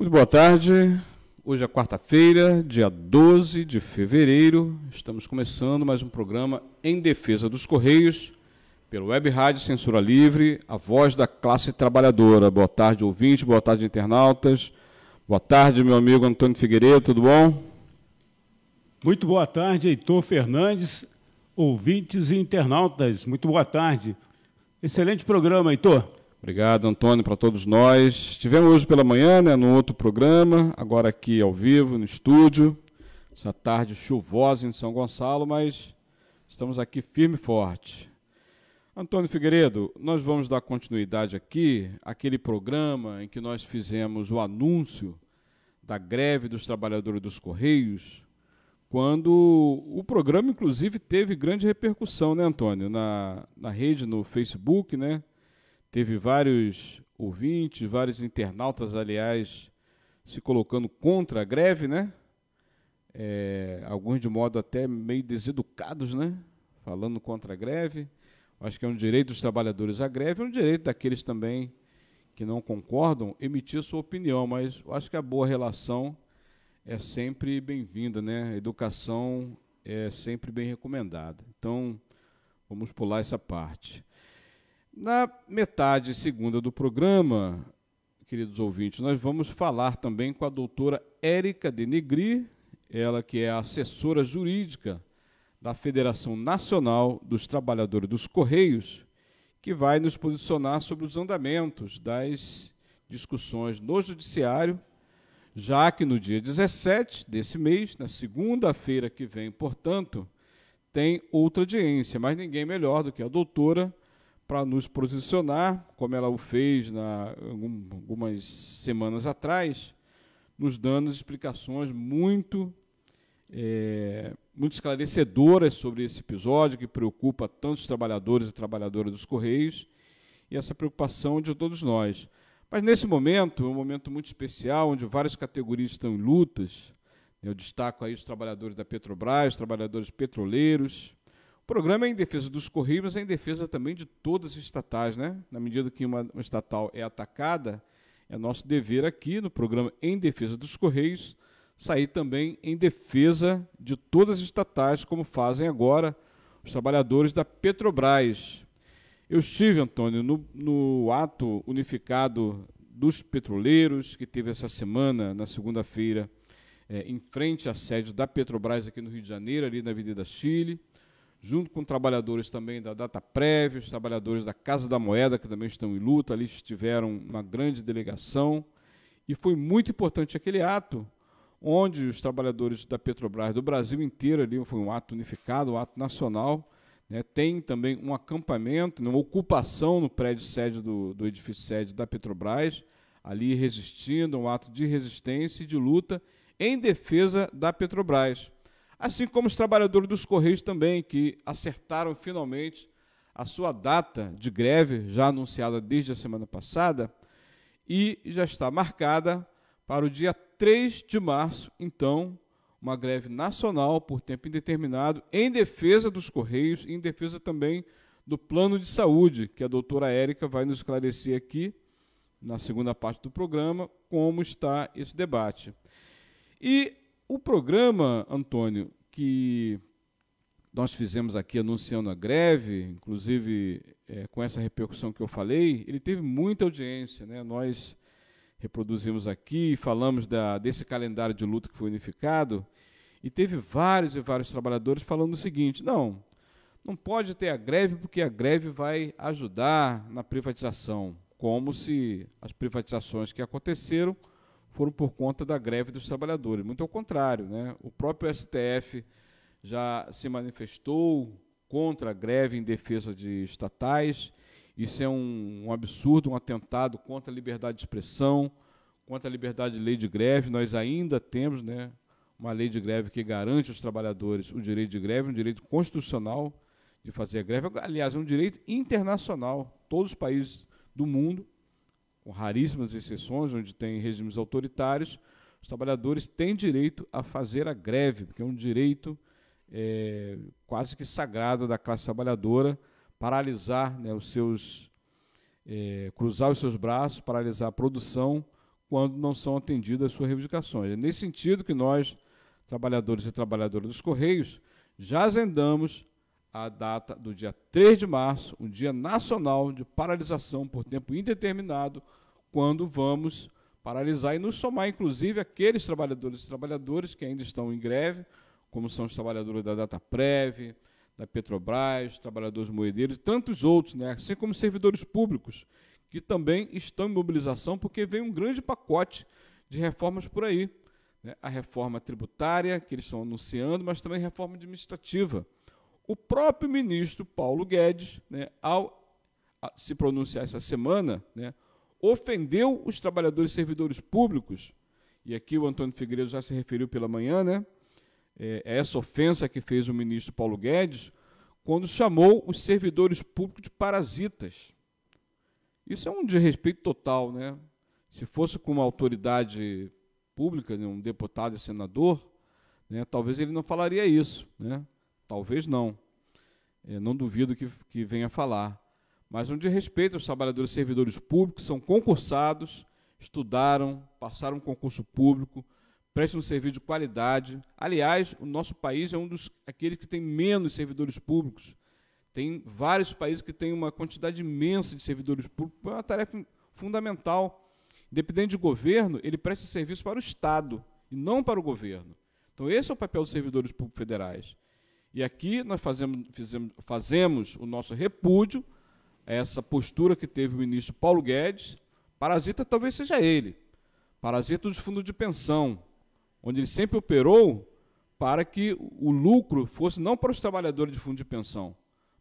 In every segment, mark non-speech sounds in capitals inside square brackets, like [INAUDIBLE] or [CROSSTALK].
Muito boa tarde. Hoje é quarta-feira, dia 12 de fevereiro. Estamos começando mais um programa em defesa dos Correios, pelo Web Rádio Censura Livre, a voz da classe trabalhadora. Boa tarde, ouvinte, boa tarde, internautas. Boa tarde, meu amigo Antônio Figueiredo, tudo bom? Muito boa tarde, Heitor Fernandes, ouvintes e internautas. Muito boa tarde. Excelente programa, Heitor. Obrigado, Antônio, para todos nós. Estivemos hoje pela manhã, né, no outro programa, agora aqui ao vivo, no estúdio. Essa tarde chuvosa em São Gonçalo, mas estamos aqui firme e forte. Antônio Figueiredo, nós vamos dar continuidade aqui àquele programa em que nós fizemos o anúncio da greve dos trabalhadores dos Correios, quando o programa, inclusive, teve grande repercussão, né, Antônio? Na, na rede, no Facebook, né? Teve vários ouvintes, vários internautas, aliás, se colocando contra a greve, né? É, alguns de modo até meio deseducados, né? Falando contra a greve. Acho que é um direito dos trabalhadores à greve, é um direito daqueles também que não concordam emitir sua opinião, mas acho que a boa relação é sempre bem-vinda, né? A educação é sempre bem recomendada. Então, vamos pular essa parte. Na metade segunda do programa, queridos ouvintes, nós vamos falar também com a doutora Érica Denegri, ela que é assessora jurídica da Federação Nacional dos Trabalhadores dos Correios, que vai nos posicionar sobre os andamentos das discussões no Judiciário, já que no dia 17 desse mês, na segunda-feira que vem, portanto, tem outra audiência, mas ninguém melhor do que a doutora para nos posicionar, como ela o fez na, algumas semanas atrás, nos dando explicações muito, é, muito esclarecedoras sobre esse episódio que preocupa tantos trabalhadores e trabalhadoras dos Correios e essa preocupação de todos nós. Mas nesse momento, é um momento muito especial, onde várias categorias estão em lutas. Eu destaco aí os trabalhadores da Petrobras, os trabalhadores petroleiros, programa é em defesa dos Correios, é em defesa também de todas as estatais, né? Na medida que uma, uma estatal é atacada, é nosso dever aqui no programa Em Defesa dos Correios sair também em defesa de todas as estatais, como fazem agora os trabalhadores da Petrobras. Eu estive, Antônio, no, no ato unificado dos petroleiros, que teve essa semana, na segunda-feira, é, em frente à sede da Petrobras aqui no Rio de Janeiro, ali na Avenida Chile junto com trabalhadores também da Data Prévia, os trabalhadores da Casa da Moeda, que também estão em luta, ali estiveram uma grande delegação. E foi muito importante aquele ato, onde os trabalhadores da Petrobras do Brasil inteiro, ali foi um ato unificado, um ato nacional, né, tem também um acampamento, uma ocupação no prédio sede do, do edifício sede da Petrobras, ali resistindo, um ato de resistência e de luta em defesa da Petrobras assim como os trabalhadores dos Correios também, que acertaram finalmente a sua data de greve, já anunciada desde a semana passada, e já está marcada para o dia 3 de março, então, uma greve nacional por tempo indeterminado em defesa dos Correios e em defesa também do plano de saúde, que a doutora Érica vai nos esclarecer aqui na segunda parte do programa, como está esse debate. E o programa, Antônio, que nós fizemos aqui anunciando a greve, inclusive é, com essa repercussão que eu falei, ele teve muita audiência. Né? Nós reproduzimos aqui, falamos da, desse calendário de luta que foi unificado, e teve vários e vários trabalhadores falando o seguinte: não, não pode ter a greve porque a greve vai ajudar na privatização, como se as privatizações que aconteceram foram por conta da greve dos trabalhadores. Muito ao contrário, né? o próprio STF já se manifestou contra a greve em defesa de estatais. Isso é um, um absurdo, um atentado contra a liberdade de expressão, contra a liberdade de lei de greve. Nós ainda temos né, uma lei de greve que garante aos trabalhadores o direito de greve, um direito constitucional de fazer a greve. Aliás, é um direito internacional. Todos os países do mundo com raríssimas exceções, onde tem regimes autoritários, os trabalhadores têm direito a fazer a greve, porque é um direito é, quase que sagrado da classe trabalhadora, paralisar né, os seus, é, cruzar os seus braços, paralisar a produção quando não são atendidas as suas reivindicações. É nesse sentido que nós, trabalhadores e trabalhadoras dos Correios, já agendamos a data do dia 3 de março, um dia nacional de paralisação por tempo indeterminado, quando vamos paralisar e nos somar, inclusive, aqueles trabalhadores e trabalhadoras que ainda estão em greve, como são os trabalhadores da Dataprev, da Petrobras, trabalhadores moedeiros e tantos outros, né? assim como servidores públicos, que também estão em mobilização, porque vem um grande pacote de reformas por aí. Né? A reforma tributária, que eles estão anunciando, mas também a reforma administrativa. O próprio ministro Paulo Guedes, né, ao se pronunciar essa semana, né, ofendeu os trabalhadores e servidores públicos, e aqui o Antônio Figueiredo já se referiu pela manhã, né, é, é essa ofensa que fez o ministro Paulo Guedes, quando chamou os servidores públicos de parasitas. Isso é um desrespeito total, né? Se fosse com uma autoridade pública, né, um deputado e senador, né, talvez ele não falaria isso, né? Talvez não. É, não duvido que, que venha falar. Mas um desrespeito aos trabalhadores e servidores públicos, são concursados, estudaram, passaram um concurso público, prestam um serviço de qualidade. Aliás, o nosso país é um dos aqueles que tem menos servidores públicos. Tem vários países que têm uma quantidade imensa de servidores públicos. É uma tarefa fundamental. Independente de governo, ele presta serviço para o Estado e não para o governo. Então, esse é o papel dos servidores públicos federais. E aqui nós fazemos, fizemos, fazemos o nosso repúdio a essa postura que teve o ministro Paulo Guedes. Parasita talvez seja ele. Parasita dos fundos de pensão, onde ele sempre operou para que o lucro fosse não para os trabalhadores de fundo de pensão,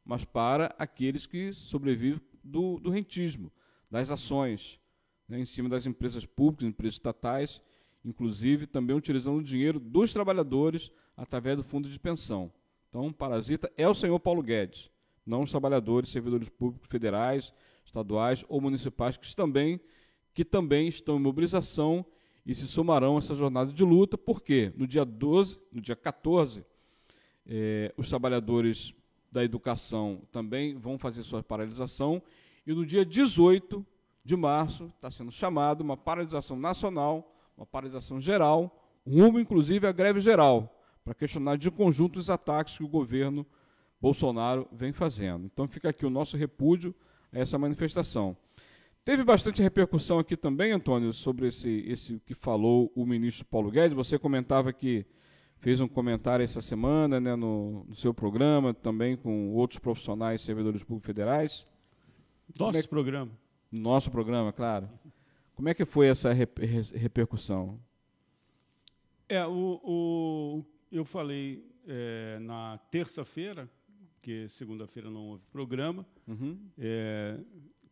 mas para aqueles que sobrevivem do, do rentismo, das ações, né, em cima das empresas públicas, empresas estatais, inclusive também utilizando o dinheiro dos trabalhadores através do fundo de pensão. Então, parasita é o senhor Paulo Guedes, não os trabalhadores, servidores públicos federais, estaduais ou municipais que também, que também estão em mobilização e se somarão a essa jornada de luta, porque no dia 12, no dia 14, eh, os trabalhadores da educação também vão fazer sua paralisação, e no dia 18 de março está sendo chamado uma paralisação nacional, uma paralisação geral, rumo inclusive à greve geral, para questionar de conjunto os ataques que o governo Bolsonaro vem fazendo. Então fica aqui o nosso repúdio a essa manifestação. Teve bastante repercussão aqui também, Antônio, sobre esse, esse que falou o ministro Paulo Guedes. Você comentava que fez um comentário essa semana né, no, no seu programa, também com outros profissionais servidores públicos federais. Nosso é que, programa. Nosso programa, claro. Como é que foi essa repercussão? É, o, o eu falei é, na terça-feira, que segunda-feira não houve programa, uhum. é,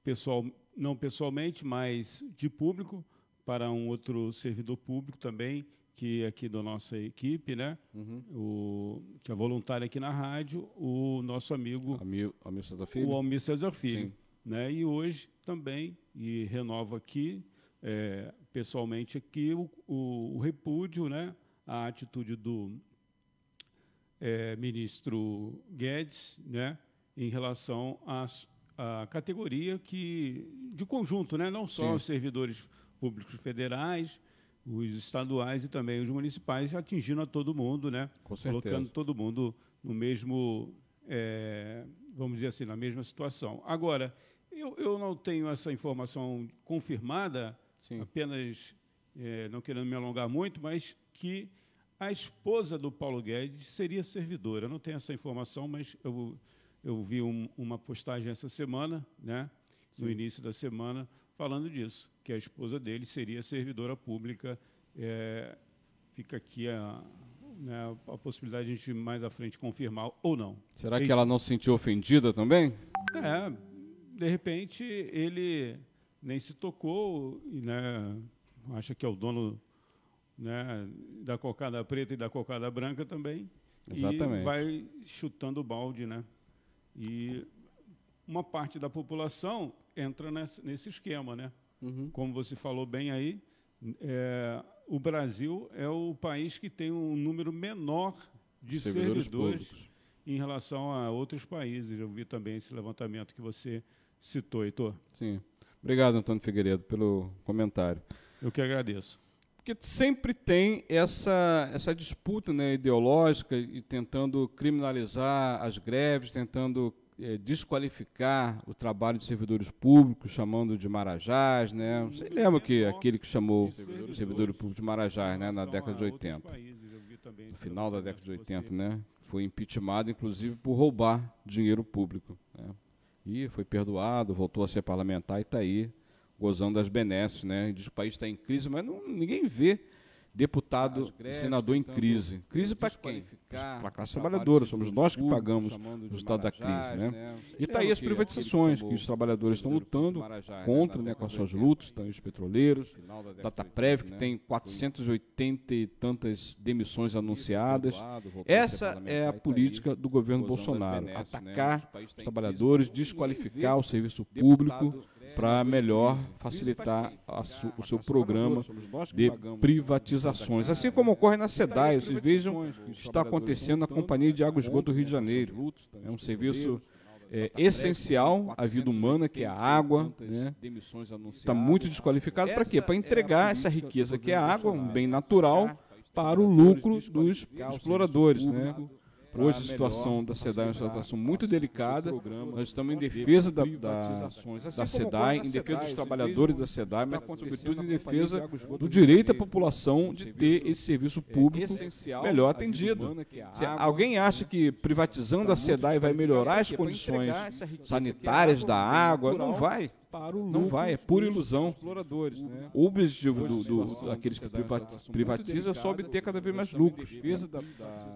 pessoal, não pessoalmente, mas de público, para um outro servidor público também, que é aqui da nossa equipe, né? Uhum. O, que é voluntário aqui na rádio, o nosso amigo Amir, Almir Cesar Filho. O Almir Cesar Filho. Né? E hoje também, e renovo aqui, é, pessoalmente aqui, o, o, o, repúdio, né? a atitude do é, ministro Guedes, né? em relação às a categoria que de conjunto, né? não só Sim. os servidores públicos federais, os estaduais e também os municipais, atingindo a todo mundo, né? colocando todo mundo no mesmo, é, vamos dizer assim, na mesma situação. Agora, eu, eu não tenho essa informação confirmada, Sim. apenas é, não querendo me alongar muito, mas que a esposa do Paulo Guedes seria servidora. Eu não tenho essa informação, mas eu eu vi um, uma postagem essa semana, né, no início da semana, falando disso, que a esposa dele seria servidora pública. É, fica aqui a, né, a possibilidade de a gente mais à frente confirmar ou não. Será que ela não se sentiu ofendida também? É, de repente ele nem se tocou, e, né, acha que é o dono né, da cocada preta e da cocada branca também. Exatamente. E vai chutando o balde, né? E uma parte da população entra nesse, nesse esquema, né? Uhum. Como você falou bem aí, é, o Brasil é o país que tem um número menor de servidores, servidores em relação a outros países. Eu vi também esse levantamento que você citou, Heitor. Sim. Obrigado, Antônio Figueiredo, pelo comentário. Eu que agradeço. Porque sempre tem essa, essa disputa né, ideológica e tentando criminalizar as greves, tentando é, desqualificar o trabalho de servidores públicos, chamando de marajás, né? Você lembra que aquele que chamou servidor, servidor público de marajás, né, na década de 80, no final da década de 80, né? Foi impeachmentado, inclusive, por roubar dinheiro público. Né? E foi perdoado, voltou a ser parlamentar e está aí, gozando das benesses, né? Diz que o país está em crise, mas não, ninguém vê deputado e senador em crise. Crise para quem? Para a classe trabalhadora, somos nós que pagamos o resultado da crise. Né? né? E está aí as privatizações, que os trabalhadores estão lutando contra, né, com as suas lutas, estão os petroleiros, Dataprev, que tem 480 e tantas demissões anunciadas. Essa é a política do governo Bolsonaro, atacar os trabalhadores, desqualificar o serviço público, para melhor facilitar su, o seu programa de privatizações. Assim como ocorre na SEDAI, vocês vejam está acontecendo na Companhia de Água e Esgoto do Rio de Janeiro. É um serviço é, essencial à vida humana, que é a água, né? está muito desqualificado para quê? Para entregar essa riqueza que é a água, um bem natural, para o lucro dos exploradores. Né? Hoje a situação da SEDAI é uma situação muito delicada. Nós estamos em defesa da, da, da SEDAI, em defesa dos trabalhadores da SEDAI, mas sobretudo em defesa do direito da população de ter esse serviço público melhor atendido. Se alguém acha que privatizando a SEDAI vai melhorar as condições sanitárias da água, não vai para o Não vai, é pura ilusão. Exploradores, né? O objetivo do, do, daqueles que privatizam é só obter cada vez mais lucros.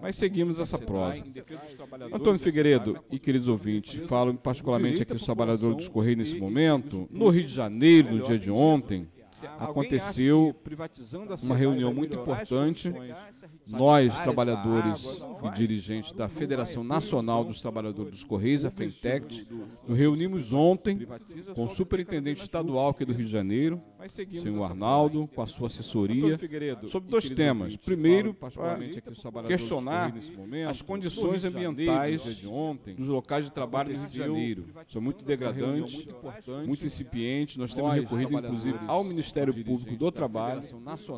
Mas seguimos essa prosa. Antônio Figueiredo e queridos ouvintes, falo particularmente aqui os trabalhadores dos Correios nesse momento. No Rio de Janeiro, no dia de ontem, aconteceu uma reunião muito importante. Nós, trabalhadores e dirigentes da Federação Nacional dos Trabalhadores dos Correios, a FENTECT, nos reunimos ontem com o superintendente estadual aqui do Rio de Janeiro, senhor Arnaldo, com a sua assessoria, sobre dois temas. Primeiro, para questionar as condições ambientais dos locais de trabalho do Rio de Janeiro. São muito degradantes, muito incipientes. Nós temos recorrido, inclusive, ao Ministério Público do Trabalho,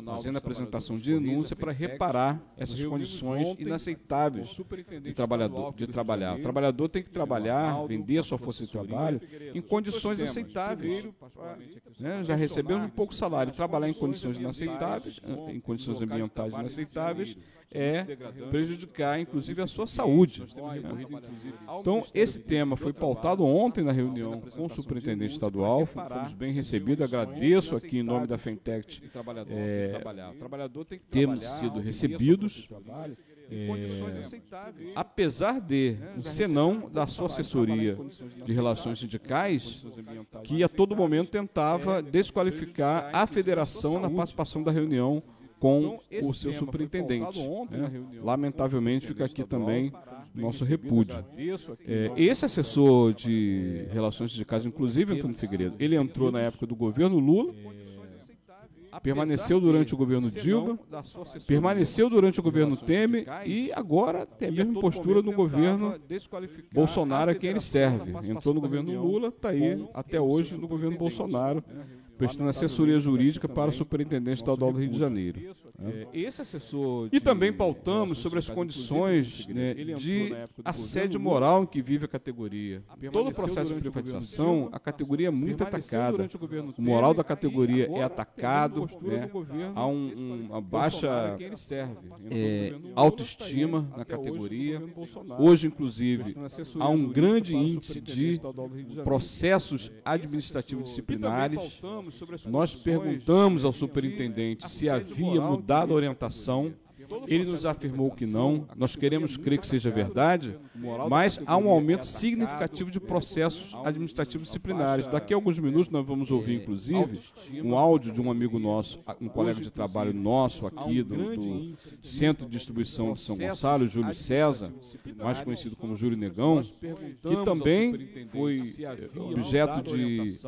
fazendo a apresentação de denúncia para reparar essas condições inaceitáveis de, trabalhador, de trabalhar. O trabalhador tem que trabalhar, vender a sua força de trabalho em condições aceitáveis. Né? Já recebemos um pouco salário. Trabalhar em condições inaceitáveis, em condições ambientais inaceitáveis, é prejudicar, inclusive, a sua saúde. Então, esse tema foi pautado ontem na reunião com o superintendente estadual, fomos bem recebidos, agradeço aqui em nome da Fentech é, termos sido recebidos. É, apesar de um senão da sua assessoria de relações sindicais, que a todo momento tentava desqualificar a federação na participação da reunião com então, o seu superintendente. Né? Lamentavelmente fica aqui também nosso repúdio. É, esse assessor de relações sindicais, inclusive Antônio Figueiredo, ele entrou na época do governo Lula permaneceu durante o governo Dilma, permaneceu durante o governo Temer e agora tem a mesma postura no governo Bolsonaro a quem ele serve. Entrou no governo Lula, está aí até hoje no governo Bolsonaro prestando assessoria jurídica para o Superintendente Estadual do Rio de Janeiro. Né? Esse assessor e também pautamos sobre as condições né, de assédio moral em que vive a categoria. Todo o processo de privatização, a categoria é muito atacada. O moral da categoria é atacado, né? há um, uma baixa é, autoestima na categoria. Hoje, inclusive, há um grande índice de processos administrativos disciplinares nós perguntamos ao superintendente se havia mudado a orientação. ele nos afirmou que não, nós queremos crer que seja verdade, mas há um aumento significativo de processos administrativos disciplinares. Daqui a alguns minutos nós vamos ouvir, inclusive, um áudio de um amigo nosso, um colega de trabalho nosso aqui do, do Centro de Distribuição de São Gonçalo, Júlio César, mais conhecido como Júlio Negão, que também foi objeto de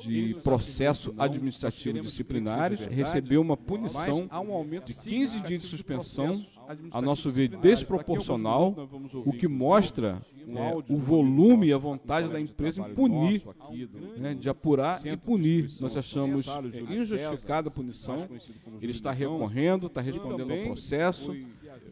de processo administrativo disciplinares recebeu uma punição de 15 dias de suspensão a nosso ver, desproporcional, o que mostra é, o volume e a vontade da empresa em punir, né, de apurar e punir. Nós achamos é, injustificada a punição. Ele está recorrendo, está respondendo ao processo,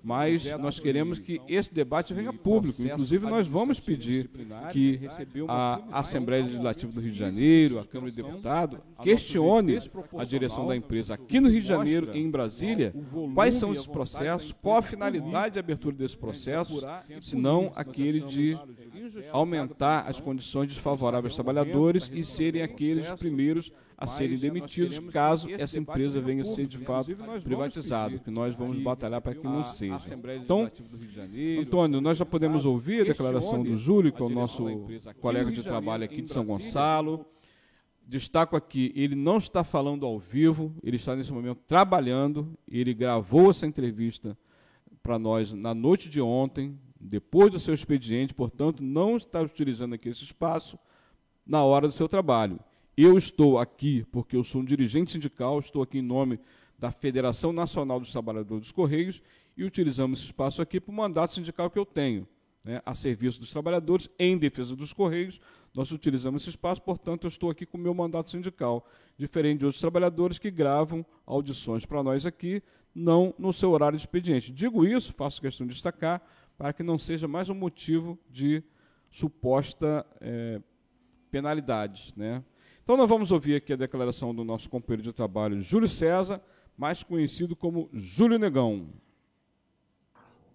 mas nós queremos que esse debate venha público. Inclusive, nós vamos pedir que a Assembleia Legislativa do Rio de Janeiro, a Câmara de Deputados, questione a direção da empresa aqui no Rio de Janeiro e em Brasília quais são esses processos, qual a finalidade de abertura desse processo, se não aquele de aumentar as condições desfavoráveis aos trabalhadores e serem aqueles primeiros a serem demitidos caso essa empresa venha a ser de fato privatizada, que nós vamos batalhar para que não seja. Então, Antônio, nós já podemos ouvir a declaração do Júlio, que é o nosso colega de trabalho aqui de São Gonçalo. Destaco aqui, ele não está falando ao vivo, ele está nesse momento trabalhando, ele gravou essa entrevista para nós na noite de ontem, depois do seu expediente, portanto, não está utilizando aqui esse espaço na hora do seu trabalho. Eu estou aqui porque eu sou um dirigente sindical, estou aqui em nome da Federação Nacional dos Trabalhadores dos Correios e utilizamos esse espaço aqui para o mandato sindical que eu tenho, né, a serviço dos trabalhadores, em defesa dos Correios. Nós utilizamos esse espaço, portanto, eu estou aqui com o meu mandato sindical, diferente de outros trabalhadores que gravam audições para nós aqui, não no seu horário de expediente. Digo isso, faço questão de destacar, para que não seja mais um motivo de suposta é, penalidade. Né? Então nós vamos ouvir aqui a declaração do nosso companheiro de trabalho, Júlio César, mais conhecido como Júlio Negão.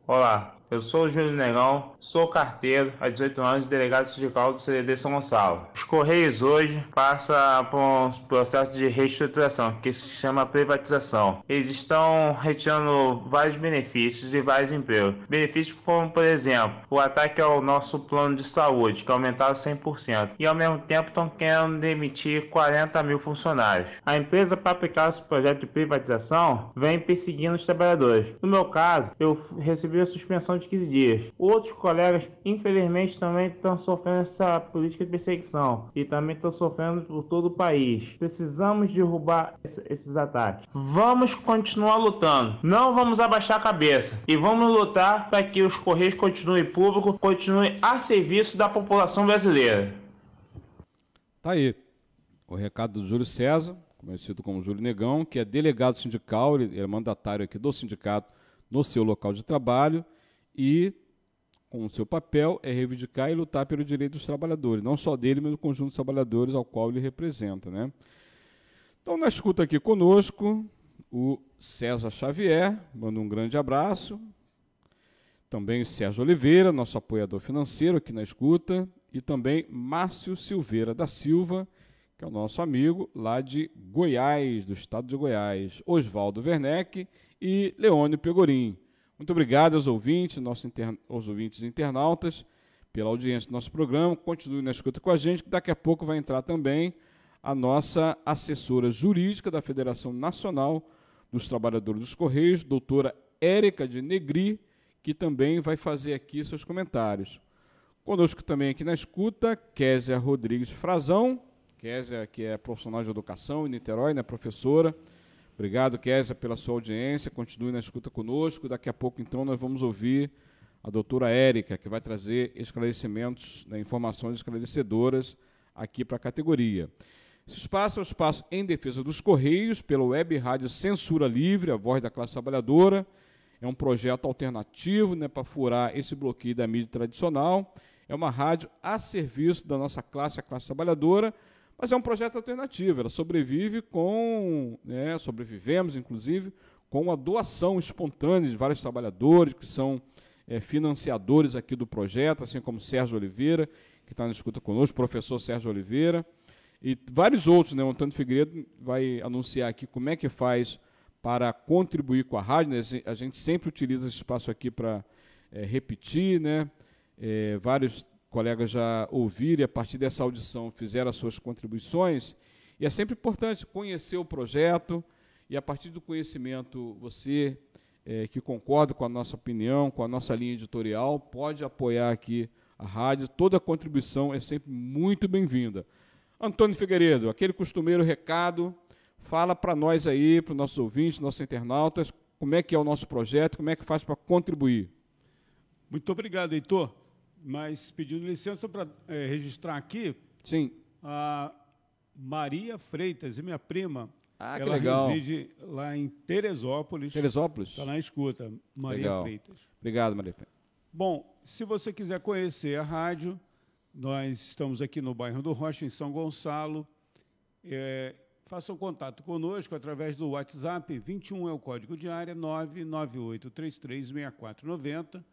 Olá, eu sou o Júlio Negão, sou carteiro há 18 anos, delegado sindical do CDD São Gonçalo. Os Correios hoje passam por um processo de reestruturação que se chama privatização. Eles estão retirando vários benefícios e vários empregos. Benefícios como, por exemplo, o ataque ao nosso plano de saúde, que aumentaram 100%, e ao mesmo tempo estão querendo demitir 40 mil funcionários. A empresa, para aplicar esse projeto de privatização, vem perseguindo os trabalhadores. No meu caso, eu recebi a suspensão de 15 dias. Outros colegas, infelizmente, também estão sofrendo essa política de perseguição e também estão sofrendo por todo o país. Precisamos derrubar esses ataques. Vamos continuar lutando. Não vamos abaixar a cabeça e vamos lutar para que os Correios continuem públicos, continuem a serviço da população brasileira. Tá aí o recado do Júlio César, conhecido como Júlio Negão, que é delegado sindical, ele é mandatário aqui do sindicato no seu local de trabalho e com o seu papel é reivindicar e lutar pelo direito dos trabalhadores, não só dele, mas do conjunto de trabalhadores ao qual ele representa. Né? Então, na escuta aqui conosco, o César Xavier, manda um grande abraço. Também o Sérgio Oliveira, nosso apoiador financeiro aqui na escuta. E também Márcio Silveira da Silva, que é o nosso amigo lá de Goiás, do estado de Goiás. Oswaldo Werneck e Leone Pegorim. Muito obrigado aos ouvintes, nossos aos ouvintes internautas, pela audiência do nosso programa. Continue na escuta com a gente, que daqui a pouco vai entrar também a nossa assessora jurídica da Federação Nacional dos Trabalhadores dos Correios, doutora Érica de Negri, que também vai fazer aqui seus comentários. Conosco também aqui na escuta, Késia Rodrigues Frazão, Késia, que é profissional de educação em Niterói, né, professora, Obrigado, Késia, pela sua audiência. Continue na escuta conosco. Daqui a pouco, então, nós vamos ouvir a doutora Érica, que vai trazer esclarecimentos, né, informações esclarecedoras aqui para a categoria. Esse espaço é o espaço em defesa dos Correios, pela web rádio Censura Livre, a voz da classe trabalhadora. É um projeto alternativo né, para furar esse bloqueio da mídia tradicional. É uma rádio a serviço da nossa classe, a classe trabalhadora, mas é um projeto alternativo, ela sobrevive com, né, sobrevivemos inclusive, com a doação espontânea de vários trabalhadores que são é, financiadores aqui do projeto, assim como Sérgio Oliveira, que está na escuta conosco, professor Sérgio Oliveira, e vários outros, né? O Antônio Figueiredo vai anunciar aqui como é que faz para contribuir com a rádio. Né? A gente sempre utiliza esse espaço aqui para é, repetir, né? É, vários colegas já ouviram e a partir dessa audição fizeram as suas contribuições. E é sempre importante conhecer o projeto e a partir do conhecimento você é, que concorda com a nossa opinião, com a nossa linha editorial, pode apoiar aqui a rádio. Toda contribuição é sempre muito bem-vinda. Antônio Figueiredo, aquele costumeiro recado, fala para nós aí, para os nossos ouvintes, nossos internautas, como é que é o nosso projeto, como é que faz para contribuir. Muito obrigado, Heitor. Mas pedindo licença para é, registrar aqui. Sim. A Maria Freitas, minha prima. Ah, ela que legal. reside lá em Teresópolis. Teresópolis? Está na escuta. Maria legal. Freitas. Obrigado, Maria. Bom, se você quiser conhecer a rádio, nós estamos aqui no bairro do Rocha, em São Gonçalo. É, faça um contato conosco através do WhatsApp, 21 é o código de área, 998336490,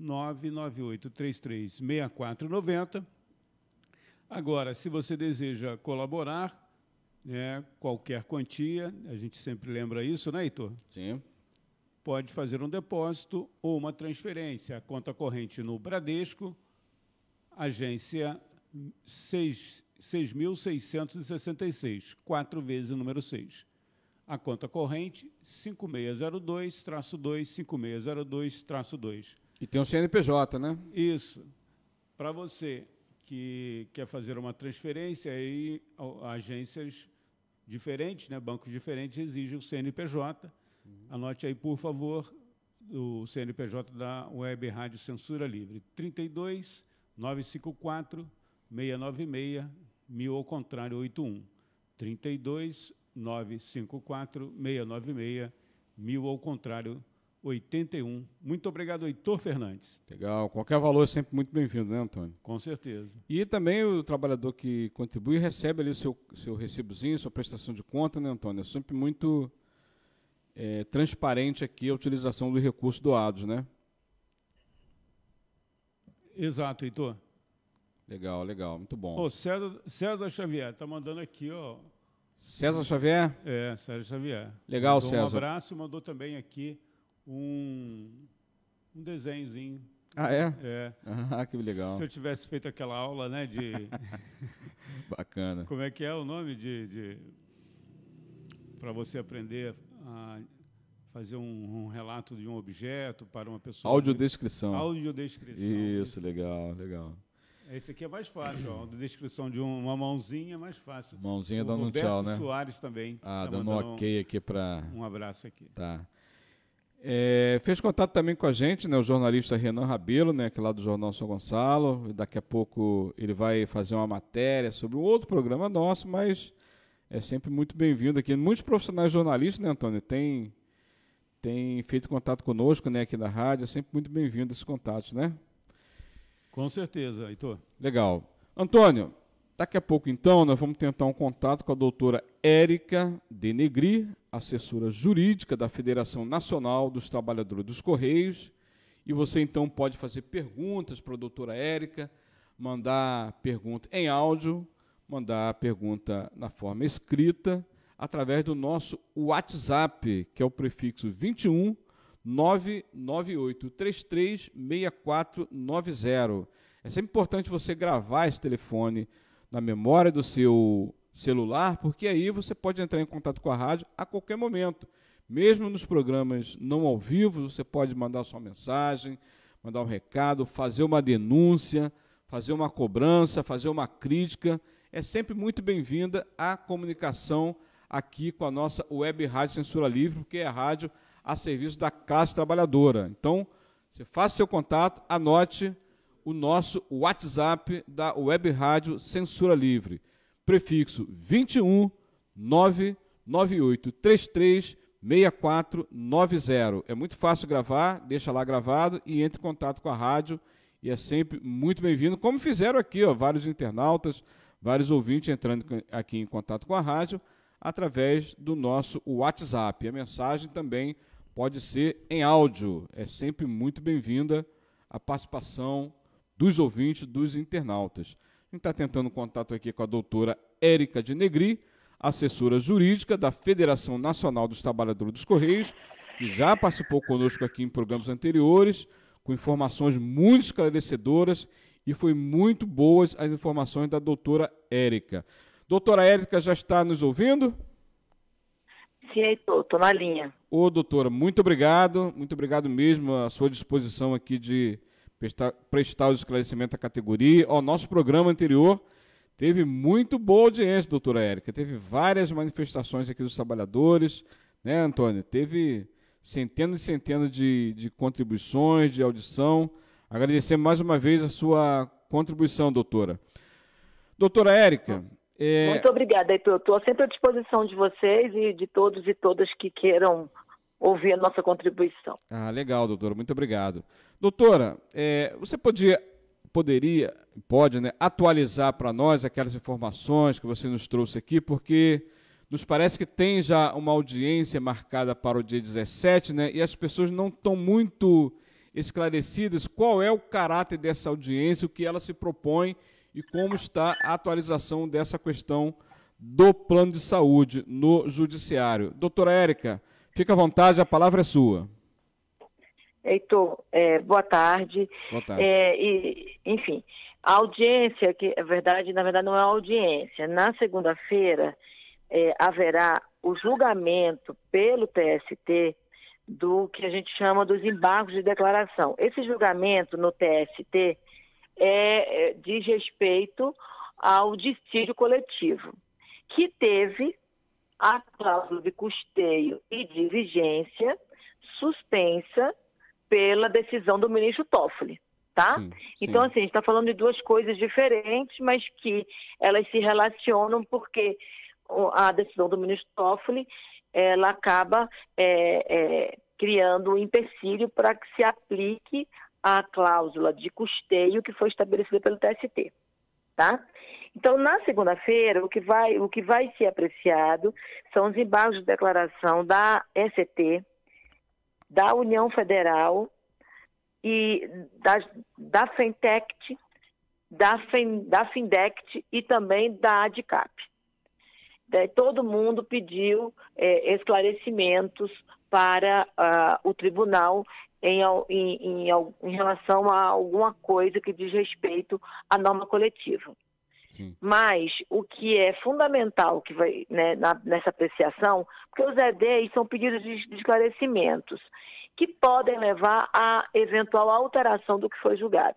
998336490. Agora, se você deseja colaborar, né, qualquer quantia, a gente sempre lembra isso, né, Heitor? Sim. Pode fazer um depósito ou uma transferência. A conta corrente no Bradesco, agência 6.666, 4 vezes o número 6. A conta corrente 5602-2, 5602-2. E tem o CNPJ, né? Isso. Para você que quer fazer uma transferência, aí agências diferentes, né, bancos diferentes, exigem o CNPJ. Anote aí, por favor, o CNPJ da Web Rádio Censura Livre. 32 954 696 1000 ao contrário 81. 32 954 696 1000 ao contrário 81. Muito obrigado, Heitor Fernandes. Legal. Qualquer valor é sempre muito bem-vindo, né, Antônio? Com certeza. E também o trabalhador que contribui recebe ali o seu, seu recibozinho, sua prestação de conta, né, Antônio? É sempre muito é, transparente aqui a utilização dos recursos doados, né? Exato, Heitor. Legal, legal, muito bom. Ô, César, César Xavier, tá mandando aqui, ó. César Xavier? É, César Xavier. Legal, mandou César. Um abraço e mandou também aqui um, um desenhozinho. Ah, é? É. Ah, que legal. Se eu tivesse feito aquela aula, né, de... [LAUGHS] Bacana. Como é que é o nome de... de para você aprender a fazer um, um, relato de um objeto para uma pessoa. Audiodescrição. Audiodescrição. Isso, isso, legal, legal. Esse aqui é mais fácil, ó. A descrição de uma mãozinha é mais fácil. Mãozinha o dando Roberto um tchau, né? Soares também. Ah, tá dando um ok aqui para. Um abraço aqui. Tá. É, fez contato também com a gente, né, o jornalista Renan Rabelo, né, que é lá do Jornal São Gonçalo. Daqui a pouco ele vai fazer uma matéria sobre um outro programa nosso, mas é sempre muito bem-vindo aqui. Muitos profissionais jornalistas, né, Antônio, tem, tem feito contato conosco né, aqui na rádio. É sempre muito bem-vindo esses contatos, né? Com certeza, Heitor. Legal. Antônio, daqui a pouco então nós vamos tentar um contato com a doutora Érica Denegri, assessora jurídica da Federação Nacional dos Trabalhadores dos Correios. E você então pode fazer perguntas para a doutora Érica, mandar pergunta em áudio, mandar pergunta na forma escrita, através do nosso WhatsApp, que é o prefixo 21 998336490. É sempre importante você gravar esse telefone na memória do seu celular, porque aí você pode entrar em contato com a rádio a qualquer momento. Mesmo nos programas não ao vivo, você pode mandar sua mensagem, mandar um recado, fazer uma denúncia, fazer uma cobrança, fazer uma crítica. É sempre muito bem-vinda a comunicação aqui com a nossa web rádio Censura Livre, porque é a rádio a serviço da classe trabalhadora. Então, você faça seu contato, anote o nosso WhatsApp da Web Rádio Censura Livre. Prefixo 21 99833 6490. É muito fácil gravar, deixa lá gravado e entre em contato com a rádio e é sempre muito bem-vindo, como fizeram aqui, ó, vários internautas, vários ouvintes entrando aqui em contato com a rádio através do nosso WhatsApp. A mensagem também pode ser em áudio. É sempre muito bem-vinda a participação dos ouvintes, dos internautas. A gente está tentando contato aqui com a doutora Érica de Negri, assessora jurídica da Federação Nacional dos Trabalhadores dos Correios, que já participou conosco aqui em programas anteriores, com informações muito esclarecedoras e foi muito boas as informações da doutora Érica. Doutora Érica já está nos ouvindo? Sim, Heitor, estou na linha. Ô, doutora, muito obrigado, muito obrigado mesmo à sua disposição aqui de prestar, prestar o esclarecimento à categoria. O nosso programa anterior teve muito boa audiência, doutora Érica. Teve várias manifestações aqui dos trabalhadores, né, Antônio? Teve centenas e centenas de, de contribuições, de audição. Agradecer mais uma vez a sua contribuição, doutora. Doutora Érica. É... Muito obrigada, Heitor. Estou sempre à disposição de vocês e de todos e todas que queiram ouvir a nossa contribuição. Ah, legal, doutora. Muito obrigado. Doutora, é, você podia, poderia, pode, né, atualizar para nós aquelas informações que você nos trouxe aqui, porque nos parece que tem já uma audiência marcada para o dia 17, né? E as pessoas não estão muito esclarecidas qual é o caráter dessa audiência, o que ela se propõe e como está a atualização dessa questão do plano de saúde no judiciário. Doutora Érica, fica à vontade, a palavra é sua. Heitor, é, boa tarde. Boa tarde. É, e, enfim, a audiência, que é verdade, na verdade não é audiência. Na segunda-feira, é, haverá o julgamento pelo TST do que a gente chama dos embargos de declaração. Esse julgamento no TST é, é, diz respeito ao dissídio coletivo, que teve a cláusula de custeio e de vigência suspensa pela decisão do ministro Toffoli. Tá? Sim, sim. Então, assim, a gente está falando de duas coisas diferentes, mas que elas se relacionam porque a decisão do ministro Toffoli ela acaba é, é, criando um empecilho para que se aplique a cláusula de custeio que foi estabelecida pelo TST, tá? Então, na segunda-feira, o que vai o que vai ser apreciado são os embargos de declaração da ECT, da União Federal e da, da Fintech, da, Fin, da Findect e também da ADCAP. Todo mundo pediu é, esclarecimentos para uh, o tribunal em, em, em, em, relação a alguma coisa que diz respeito à norma coletiva. Mas o que é fundamental que vai né, na, nessa apreciação, porque os EDs são pedidos de, esclarecimentos que podem levar a eventual alteração do que foi julgado.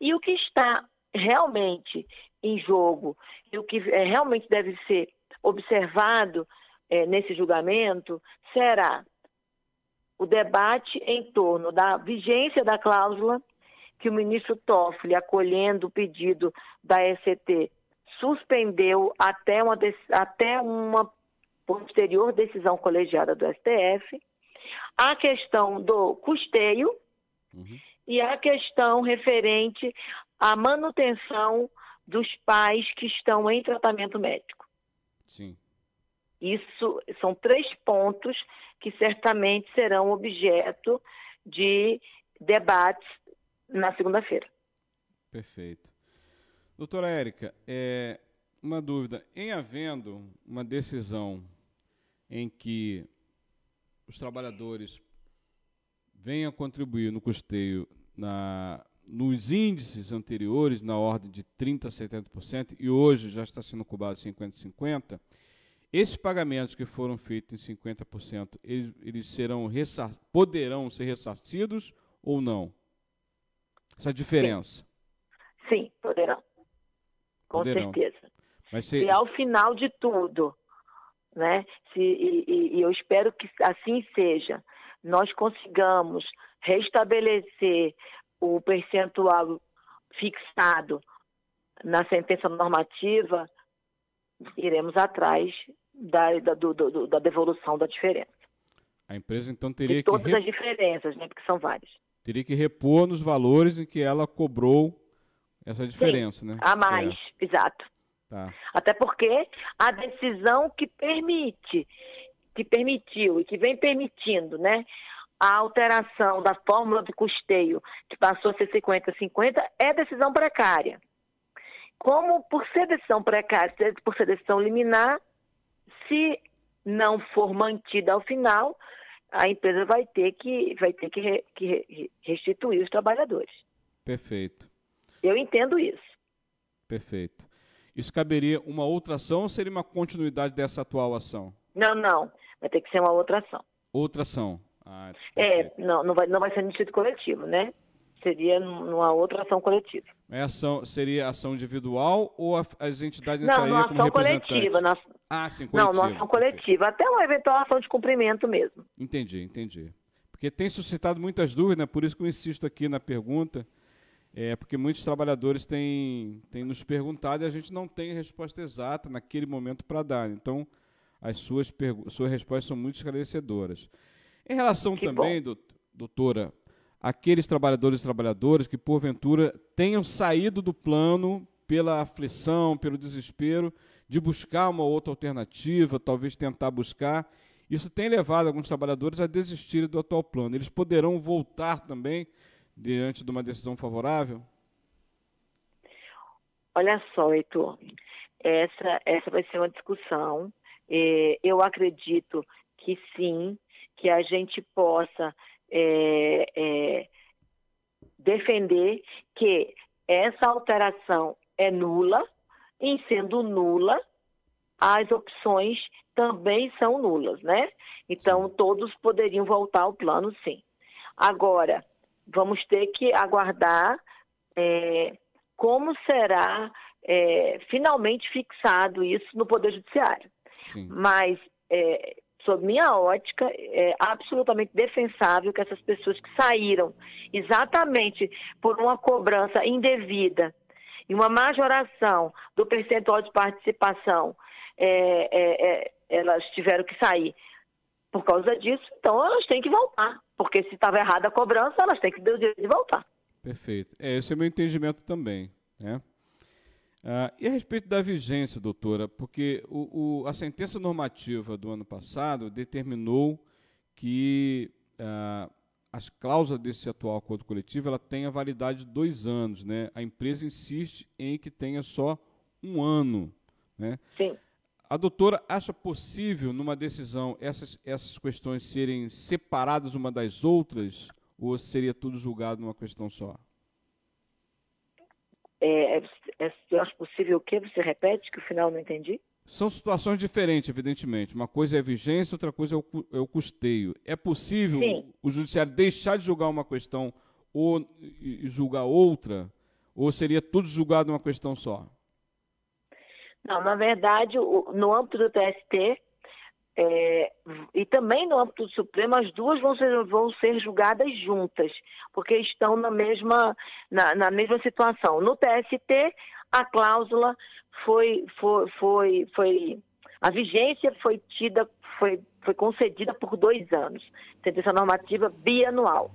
E o que está realmente em jogo e o que é, realmente deve ser observado é, nesse julgamento será o debate em torno da vigência da cláusula que o ministro Toffoli, acolhendo o pedido da ECT, suspendeu até uma, até uma posterior decisão colegiada do STF, a questão do custeio uhum. e a questão referente à manutenção dos pais que estão em tratamento médico. Sim. Isso são três pontos que certamente serão objeto de debates na segunda-feira. Perfeito. Doutora Érica, é, uma dúvida. Em havendo uma decisão em que os trabalhadores venham contribuir no custeio na, nos índices anteriores, na ordem de 30% a 70%, e hoje já está sendo cobrado 50% a 50%, esses pagamentos que foram feitos em 50%, eles, eles serão poderão ser ressarcidos ou não? Essa diferença. Sim, Sim poderão. Com poderão. certeza. Mas se... E ao final de tudo, né? Se, e, e eu espero que assim seja, nós consigamos restabelecer o percentual fixado na sentença normativa, iremos atrás da, da, do, do, da devolução da diferença. A empresa então teria De todas que. Todas as diferenças, né? Porque são várias. Teria que repor nos valores em que ela cobrou essa diferença, Sim, né? A mais, certo. exato. Tá. Até porque a decisão que permite, que permitiu e que vem permitindo, né? A alteração da fórmula de custeio, que passou a ser 50-50, é decisão precária. Como por ser decisão precária, por ser decisão liminar, se não for mantida ao final, a empresa vai ter que, vai ter que, re, que restituir os trabalhadores. Perfeito. Eu entendo isso. Perfeito. Isso caberia uma outra ação ou seria uma continuidade dessa atual ação? Não, não. Vai ter que ser uma outra ação. Outra ação. Ah, é, não, não vai, não vai ser no título coletivo, né? seria numa outra ação coletiva. É ação, seria ação individual ou as entidades não, numa ação coletiva. Na... Ah, sim, coletiva. Não, numa ação coletiva. Até uma eventual ação de cumprimento mesmo. Entendi, entendi. Porque tem suscitado muitas dúvidas, né? por isso que eu insisto aqui na pergunta, é porque muitos trabalhadores têm, têm nos perguntado e a gente não tem resposta exata naquele momento para dar. Então, as suas, suas respostas são muito esclarecedoras. Em relação que também, bom. doutora, aqueles trabalhadores e trabalhadoras que, porventura, tenham saído do plano pela aflição, pelo desespero, de buscar uma outra alternativa, talvez tentar buscar. Isso tem levado alguns trabalhadores a desistirem do atual plano. Eles poderão voltar também diante de uma decisão favorável? Olha só, Heitor, essa, essa vai ser uma discussão. É, eu acredito que sim, que a gente possa é, é, defender que essa alteração é nula, em sendo nula, as opções também são nulas, né? Então, todos poderiam voltar ao plano, sim. Agora, vamos ter que aguardar é, como será é, finalmente fixado isso no Poder Judiciário. Sim. Mas, é, sob minha ótica, é absolutamente defensável que essas pessoas que saíram exatamente por uma cobrança indevida e uma majoração do percentual de participação, é, é, é, elas tiveram que sair por causa disso, então elas têm que voltar. Porque se estava errada a cobrança, elas têm que ter o direito de voltar. Perfeito. É, esse é o meu entendimento também. Né? Ah, e a respeito da vigência, doutora, porque o, o, a sentença normativa do ano passado determinou que ah, as cláusulas desse atual acordo coletivo ela tem a validade de dois anos, né? A empresa insiste em que tenha só um ano, né? Sim. A doutora acha possível, numa decisão, essas, essas questões serem separadas uma das outras, ou seria tudo julgado numa questão só? É, é, é, eu acho possível o quê? Você repete, que o final não entendi? São situações diferentes, evidentemente. Uma coisa é a vigência, outra coisa é o, é o custeio. É possível Sim. o judiciário deixar de julgar uma questão ou julgar outra? Ou seria tudo julgado numa questão só? Não, na verdade, no âmbito do TST é, e também no âmbito do Supremo, as duas vão ser, vão ser julgadas juntas, porque estão na mesma, na, na mesma situação. No TST, a cláusula foi, foi, foi, foi a vigência foi tida, foi, foi concedida por dois anos, sentença normativa bianual.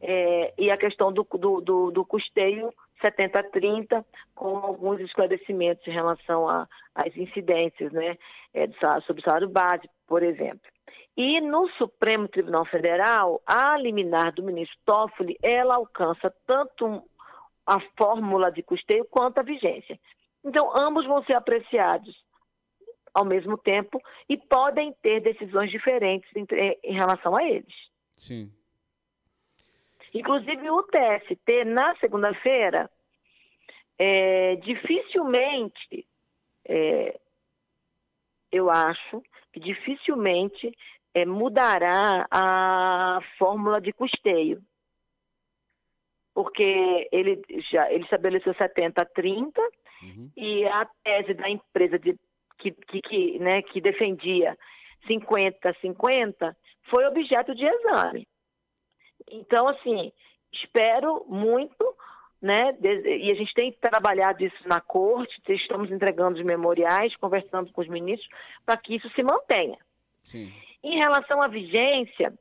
É, e a questão do, do, do, do custeio 70-30, com alguns esclarecimentos em relação às incidências né, é, sobre o salário base, por exemplo. E no Supremo Tribunal Federal, a liminar do ministro Toffoli, ela alcança tanto a fórmula de custeio quanto a vigência. Então, ambos vão ser apreciados ao mesmo tempo e podem ter decisões diferentes em, em relação a eles. Sim. Inclusive, o TST, na segunda-feira, é, dificilmente, é, eu acho que dificilmente é, mudará a fórmula de custeio porque ele já ele estabeleceu 70 a 30 uhum. e a tese da empresa de, que, que, que, né, que defendia 50 a 50 foi objeto de exame. Então, assim, espero muito, né? E a gente tem trabalhado isso na corte, estamos entregando os memoriais, conversando com os ministros, para que isso se mantenha. Sim. Em relação à vigência,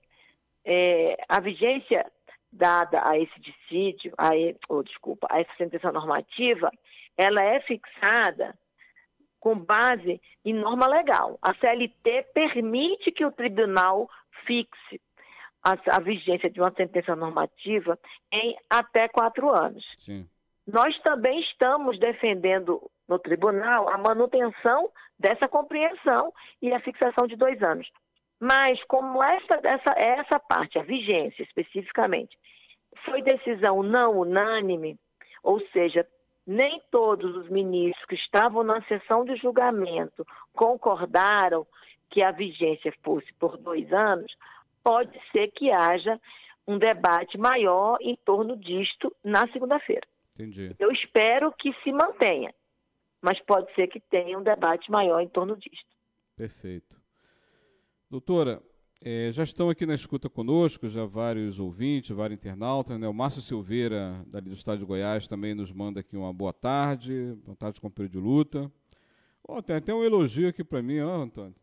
é, a vigência dada a esse dissídio, a, oh, desculpa, a essa sentença normativa, ela é fixada com base em norma legal. A CLT permite que o tribunal fixe a, a vigência de uma sentença normativa em até quatro anos. Sim. Nós também estamos defendendo no tribunal a manutenção dessa compreensão e a fixação de dois anos. Mas como essa, essa, essa parte, a vigência especificamente, foi decisão não unânime, ou seja, nem todos os ministros que estavam na sessão de julgamento concordaram que a vigência fosse por dois anos, pode ser que haja um debate maior em torno disto na segunda-feira. Entendi. Eu espero que se mantenha, mas pode ser que tenha um debate maior em torno disto. Perfeito. Doutora, é, já estão aqui na escuta conosco, já vários ouvintes, vários internautas. Né? O Márcio Silveira, dali do estado de Goiás, também nos manda aqui uma boa tarde, boa tarde com período de luta. Oh, tem até um elogio aqui para mim, ó, Antônio.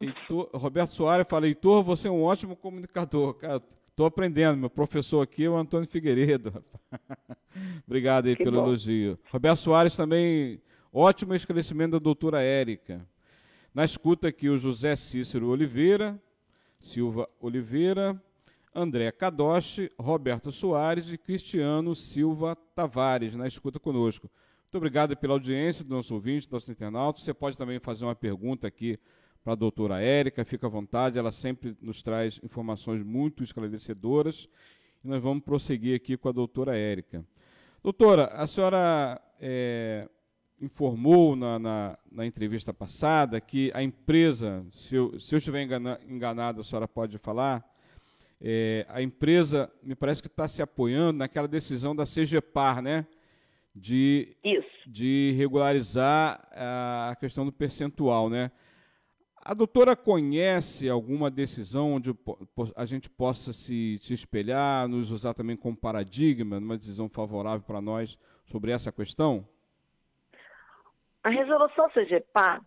Heitor, Roberto Soares fala, Heitor, você é um ótimo comunicador. Cara, estou aprendendo, meu professor aqui é o Antônio Figueiredo. [LAUGHS] Obrigado aí que pelo bom. elogio. Roberto Soares também, ótimo esclarecimento da doutora Érica. Na escuta aqui o José Cícero Oliveira, Silva Oliveira, André Kadoshi, Roberto Soares e Cristiano Silva Tavares, na escuta conosco. Muito obrigado pela audiência do nosso ouvinte, do nosso internauta. Você pode também fazer uma pergunta aqui para a doutora Érica, fica à vontade, ela sempre nos traz informações muito esclarecedoras. E nós vamos prosseguir aqui com a doutora Érica. Doutora, a senhora é, informou na, na, na, entrevista passada que a empresa, se eu, se eu estiver engana, enganado, a senhora pode falar, é, a empresa me parece que está se apoiando naquela decisão da CGPAR, né? De, Isso. de regularizar a questão do percentual, né? A doutora conhece alguma decisão onde a gente possa se, se espelhar, nos usar também como paradigma, numa decisão favorável para nós sobre essa questão? A resolução CGPA,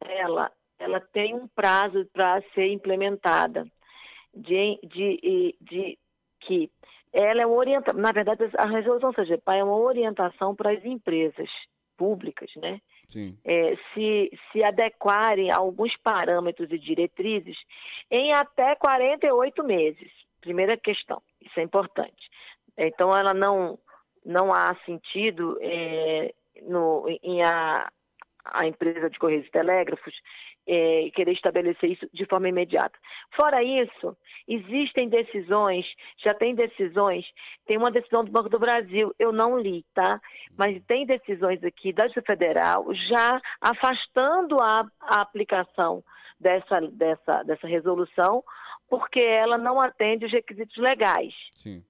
ela, ela tem um prazo para ser implementada, de, de, de, que ela é uma orientação, na verdade, a resolução CGPA é uma orientação para as empresas públicas, né? É, se, se adequarem a alguns parâmetros e diretrizes em até 48 meses. Primeira questão, isso é importante. Então, ela não, não há sentido é, no, em a, a empresa de Correios e Telégrafos é, querer estabelecer isso de forma imediata. Fora isso, existem decisões, já tem decisões, tem uma decisão do Banco do Brasil, eu não li, tá? Mas tem decisões aqui da Justiça Federal já afastando a, a aplicação dessa, dessa, dessa resolução, porque ela não atende os requisitos legais. Sim.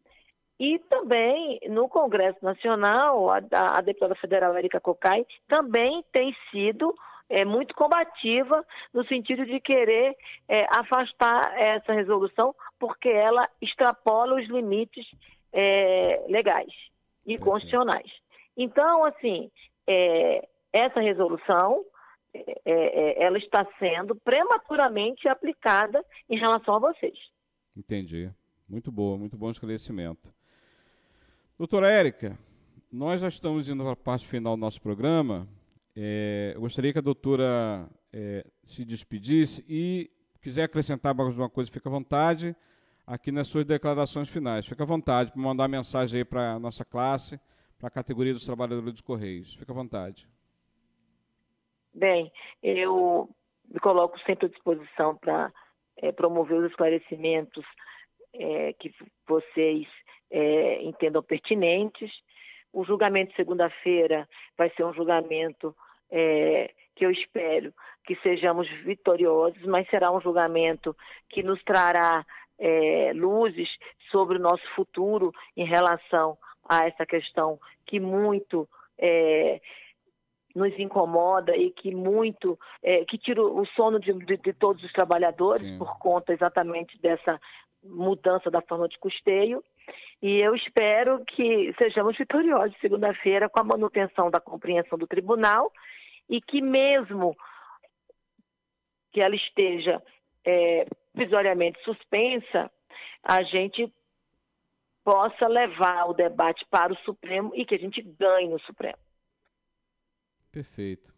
E também no Congresso Nacional, a, a deputada federal Erika Cocai também tem sido é, muito combativa no sentido de querer é, afastar essa resolução, porque ela extrapola os limites é, legais e constitucionais. Então, assim, é, essa resolução é, é, ela está sendo prematuramente aplicada em relação a vocês. Entendi. Muito boa, muito bom esclarecimento. Doutora Érica, nós já estamos indo para a parte final do nosso programa. É, eu gostaria que a doutora é, se despedisse e quiser acrescentar alguma coisa, fica à vontade aqui nas suas declarações finais. Fica à vontade para mandar mensagem aí para a nossa classe, para a categoria dos trabalhadores dos Correios. Fica à vontade. Bem, eu me coloco sempre à disposição para é, promover os esclarecimentos é, que vocês é, entendam pertinentes. O julgamento de segunda-feira vai ser um julgamento é, que eu espero que sejamos vitoriosos, mas será um julgamento que nos trará é, luzes sobre o nosso futuro em relação a essa questão que muito é, nos incomoda e que muito é, que tira o sono de, de, de todos os trabalhadores Sim. por conta exatamente dessa mudança da forma de custeio. E eu espero que sejamos vitoriosos segunda-feira com a manutenção da compreensão do tribunal e que mesmo que ela esteja é, provisoriamente suspensa, a gente possa levar o debate para o Supremo e que a gente ganhe no Supremo. Perfeito.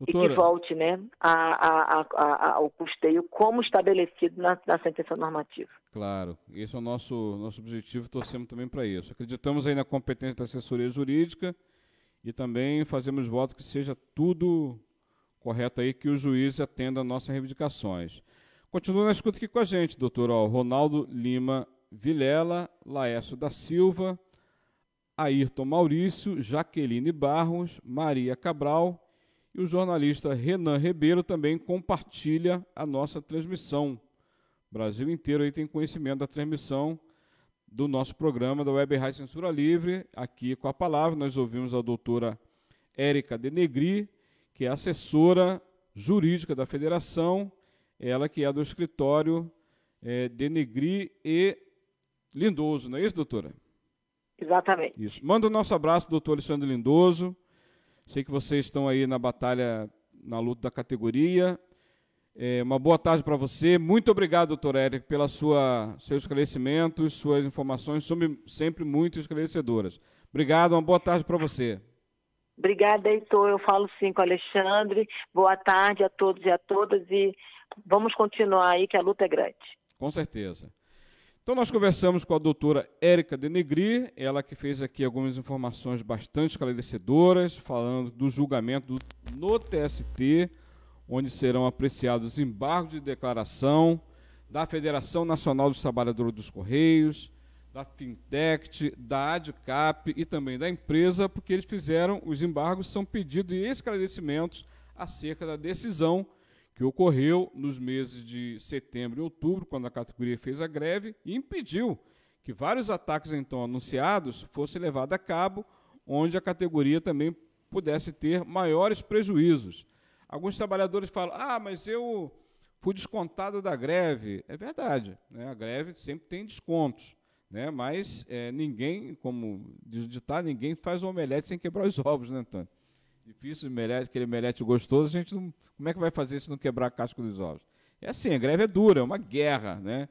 Doutora... E que volte né, a, a, a, ao custeio como estabelecido na, na, sentença normativa. Claro, esse é o nosso, nosso objetivo, torcemos também para isso. Acreditamos aí na competência da assessoria jurídica e também fazemos voto que seja tudo correto aí, que o juiz atenda nossas reivindicações. Continua na escuta aqui com a gente, doutor ó, Ronaldo Lima Vilela, Laércio da Silva, Ayrton Maurício, Jaqueline Barros, Maria Cabral e o jornalista Renan Ribeiro também compartilha a nossa transmissão. O Brasil inteiro aí tem conhecimento da transmissão do nosso programa da Web Rádio Censura Livre. Aqui com a palavra nós ouvimos a doutora Érica Denegri, que é assessora jurídica da federação. ela que é do escritório é, Denegri e Lindoso, não é isso, doutora? Exatamente. Isso. Manda o nosso abraço, doutor Alexandre Lindoso. Sei que vocês estão aí na batalha, na luta da categoria. É, uma boa tarde para você. Muito obrigado, doutor Érico, pela sua seus esclarecimentos, suas informações, sempre muito esclarecedoras. Obrigado, uma boa tarde para você. Obrigada, Heitor. Eu falo sim com o Alexandre. Boa tarde a todos e a todas e vamos continuar aí que a luta é grande. Com certeza. Então nós conversamos com a doutora Érica Denegri, ela que fez aqui algumas informações bastante esclarecedoras, falando do julgamento no TST, onde serão apreciados embargos de declaração da Federação Nacional dos Trabalhadores dos Correios, da Fintech, da ADCAP e também da empresa, porque eles fizeram, os embargos são pedidos de esclarecimentos acerca da decisão que ocorreu nos meses de setembro e outubro, quando a categoria fez a greve, e impediu que vários ataques então anunciados fossem levados a cabo, onde a categoria também pudesse ter maiores prejuízos. Alguns trabalhadores falam: ah, mas eu fui descontado da greve. É verdade, né? a greve sempre tem descontos. Né? Mas é, ninguém, como diz o ditado, ninguém faz um omelete sem quebrar os ovos, né, Antônio? Difícil, omelete, aquele omelete gostoso, a gente não. Como é que vai fazer se não quebrar a casca dos ovos? É assim, a greve é dura, é uma guerra, né?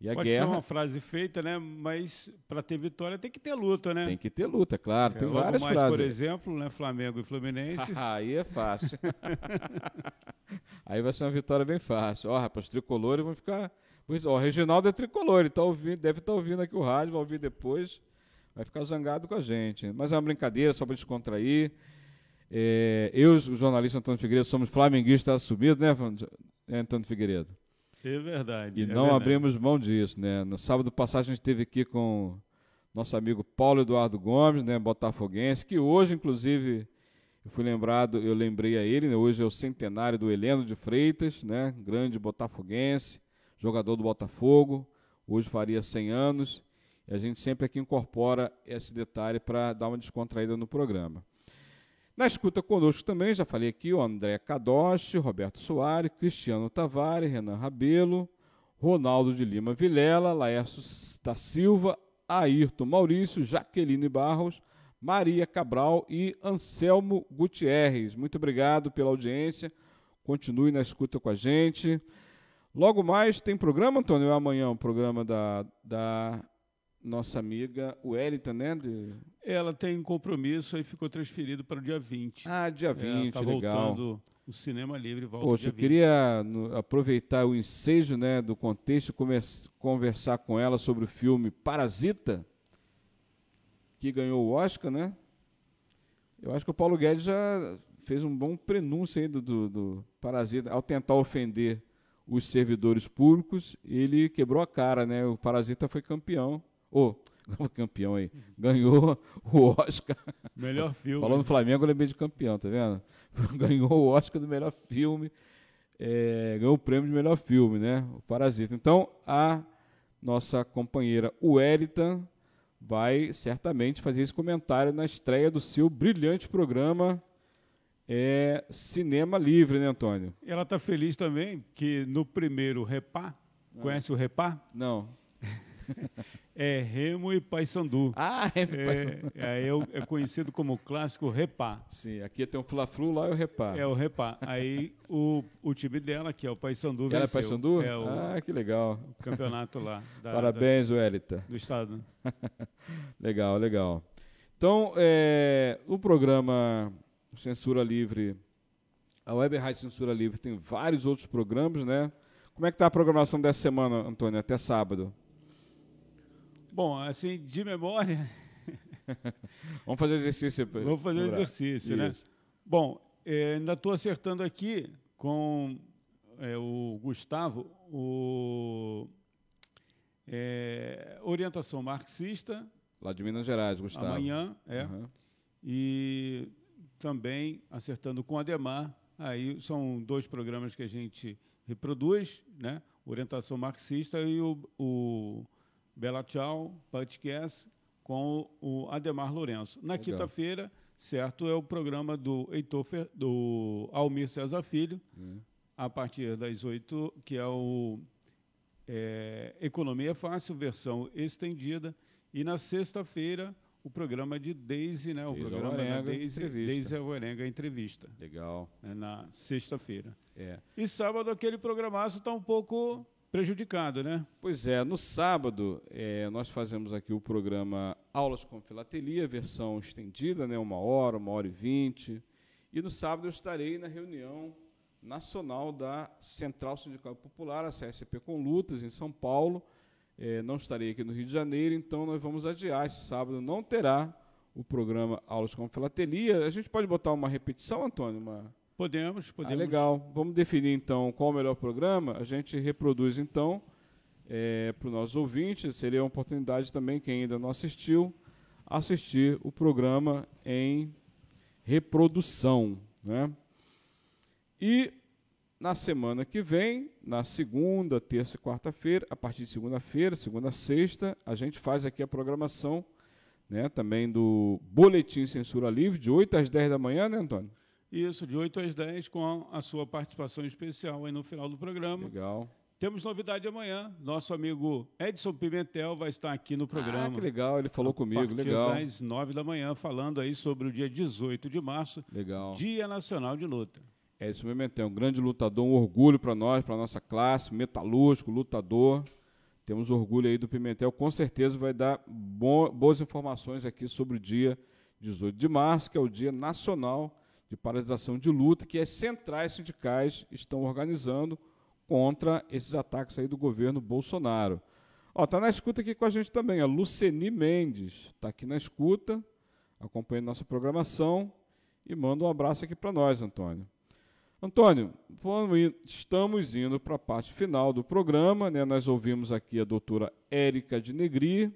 E a Pode guerra... ser uma frase feita, né? Mas para ter vitória tem que ter luta, né? Tem que ter luta, claro. Tem é, várias mais, frases. por exemplo, né? Flamengo e Fluminense. [LAUGHS] Aí é fácil. [LAUGHS] Aí vai ser uma vitória bem fácil. Ó, rapaz, tricolores vão ficar ó, o Reginaldo é tricolor, ele tá ouvindo, deve estar tá ouvindo aqui o rádio, vai ouvir depois, vai ficar zangado com a gente. Mas é uma brincadeira, só para descontrair. É, eu, o jornalista Antônio Figueiredo, somos flamenguistas assumidos, né, né, Antônio Figueiredo? É verdade. E é não verdade. abrimos mão disso, né? No sábado passado a gente esteve aqui com nosso amigo Paulo Eduardo Gomes, né, botafoguense, que hoje, inclusive, eu fui lembrado, eu lembrei a ele, né, hoje é o centenário do Heleno de Freitas, né, grande botafoguense, jogador do Botafogo, hoje faria 100 anos, e a gente sempre aqui incorpora esse detalhe para dar uma descontraída no programa. Na escuta conosco também, já falei aqui, o André Cadoche, Roberto Soares, Cristiano Tavares, Renan Rabelo, Ronaldo de Lima Vilela, Laércio da Silva, Ayrton Maurício, Jaqueline Barros, Maria Cabral e Anselmo Gutierrez. Muito obrigado pela audiência. Continue na escuta com a gente. Logo mais tem programa, Antônio? É amanhã o um programa da, da nossa amiga Wellington, né? De... Ela tem compromisso e ficou transferido para o dia 20. Ah, dia 20, é, tá legal. voltando o Cinema Livre volta Poxa, eu 20. queria no, aproveitar o ensejo né, do contexto e conversar com ela sobre o filme Parasita, que ganhou o Oscar, né? Eu acho que o Paulo Guedes já fez um bom prenúncio aí do, do, do Parasita, ao tentar ofender os servidores públicos, ele quebrou a cara, né? O Parasita foi campeão. Ou, [LAUGHS] oh, campeão aí, ganhou o Oscar. Melhor filme. Falando no Flamengo, eu lembrei de campeão, tá vendo? [LAUGHS] Ganhou o Oscar do melhor filme, é, ganhou o prêmio de melhor filme, né? O Parasita. Então, a nossa companheira Wellington vai certamente fazer esse comentário na estreia do seu brilhante programa é cinema livre, né, Antônio? Ela está feliz também que no primeiro Repá, Não. conhece o Repá? Não. É Remo e Paysandu. Ah, Remo e Paysandu. É, é, é, conhecido como clássico Repá. Sim, aqui tem o Fla-Flu, lá é o Repá. É o Repá. Aí o, o time dela, que é o Paysandu, venceu. Ela é Paysandu? É o, ah, que legal. O campeonato lá. [LAUGHS] Da, Parabéns, da, Welita. Do estado. [LAUGHS] legal, legal. Então, é, o programa Censura Livre, a Web Rádio Censura Livre tem vários outros programas, né? Como é que está a programação dessa semana, Antônio, até sábado? Bom, assim, de memória... [LAUGHS] Vamos fazer exercício. Vamos fazer exercício, né? Isso. Bom, é, ainda estou acertando aqui com é, o Gustavo o é, orientação marxista. Lá de Minas Gerais, Gustavo. Amanhã, é. Uhum. E também acertando com Ademar. Aí são dois programas que a gente reproduz, né? Orientação marxista e o, o Bela Tchau podcast com o Ademar Lourenço. Na quinta-feira, certo, é o programa do Heitor do Almir César Filho, hum. a partir das 8, que é o é, Economia Fácil, versão estendida. E na sexta-feira, o programa de Deise, né? O Deise programa Alvarenga, da Deise, entrevista. Deise Alvarenga, entrevista, Legal. né, na sexta-feira. É. E sábado aquele programaço está um pouco prejudicado, né? Pois é, no sábado é, nós fazemos aqui o programa Aulas com Filatelia, versão estendida, né, uma hora, uma hora e vinte. E no sábado eu estarei na reunião nacional da Central Sindical Popular, a CSP com Lutas, em São Paulo. É, não estarei aqui no Rio de Janeiro, então nós vamos adiar. Esse sábado não terá o programa Aulas com Filatelia. A gente pode botar uma repetição, Antônio? Uma... Podemos, podemos. Ah, legal. Vamos definir então qual o melhor programa. A gente reproduz então para os nossos ouvintes. Seria uma oportunidade também, quem ainda não assistiu, assistir o programa em reprodução. Né? E na semana que vem, na segunda, terça e quarta-feira, a partir de segunda-feira, segunda a sexta, a gente faz aqui a programação né, também do Boletim Censura Livre, de 8 às 10 da manhã, né, Antônio? Isso, de 8 às 10, com a sua participação especial aí no final do programa. Legal. Temos novidade amanhã. Nosso amigo Edson Pimentel vai estar aqui no programa. Ah, que legal, ele falou comigo, legal. das 9 da manhã, falando aí sobre o dia 18 de março, Legal. Dia Nacional de Luta. É isso mesmo, é um grande lutador, um orgulho para nós, para nossa classe, metalúrgico, lutador. Temos orgulho aí do Pimentel, com certeza vai dar bo boas informações aqui sobre o dia 18 de março, que é o Dia Nacional de Paralisação de Luta, que as centrais sindicais estão organizando contra esses ataques aí do governo Bolsonaro. Ó, tá na escuta aqui com a gente também, a Luceni Mendes, está aqui na escuta, acompanhando nossa programação e manda um abraço aqui para nós, Antônio. Antônio, estamos indo para a parte final do programa. Né? Nós ouvimos aqui a doutora Érica de Negri,